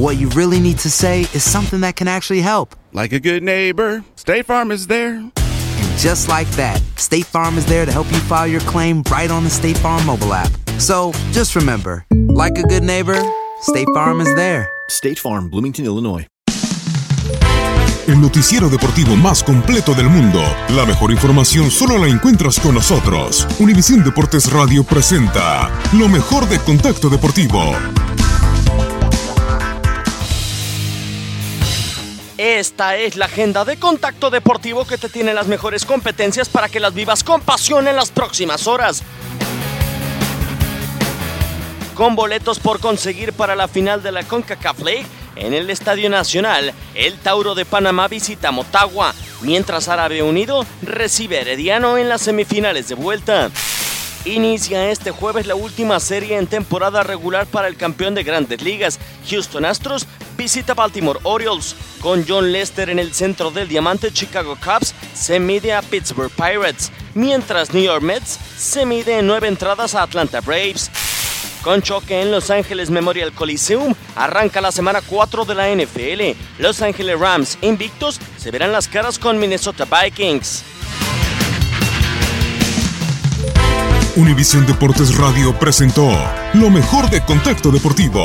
but what you really need to say is something that can actually help. Like a good neighbor, State Farm is there. And just like that, State Farm is there to help you file your claim right on the State Farm mobile app. So just remember, like a good neighbor, State Farm is there. State Farm, Bloomington, Illinois. El noticiero deportivo más completo del mundo. La mejor información solo la encuentras con nosotros. Univisión Deportes Radio presenta lo mejor de Contacto Deportivo. Esta es la agenda de Contacto Deportivo que te tiene las mejores competencias para que las vivas con pasión en las próximas horas. Con boletos por conseguir para la final de la CONCACAF League en el Estadio Nacional, el Tauro de Panamá visita Motagua, mientras Árabe Unido recibe Herediano en las semifinales de vuelta. Inicia este jueves la última serie en temporada regular para el campeón de grandes ligas. Houston Astros visita Baltimore Orioles. Con John Lester en el centro del diamante, Chicago Cubs se mide a Pittsburgh Pirates, mientras New York Mets se mide en nueve entradas a Atlanta Braves. Con choque en Los Ángeles Memorial Coliseum, arranca la semana 4 de la NFL. Los Ángeles Rams, invictos, se verán las caras con Minnesota Vikings. Univisión Deportes Radio presentó lo mejor de Contacto Deportivo.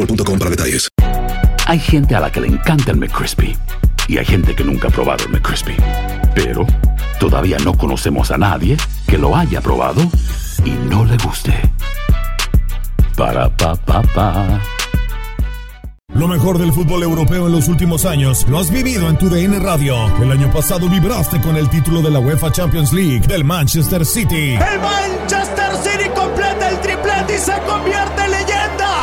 boostmobile.com para detalles. Hay gente a la que le encanta el McCrispy y hay gente que nunca ha probado el McCrispy. Pero todavía no conocemos a nadie que lo haya probado y no le guste. Para pa pa pa. Lo mejor del fútbol europeo en los últimos años lo has vivido en tu DN Radio. El año pasado vibraste con el título de la UEFA Champions League del Manchester City. El Manchester City completa el triplete y se convierte.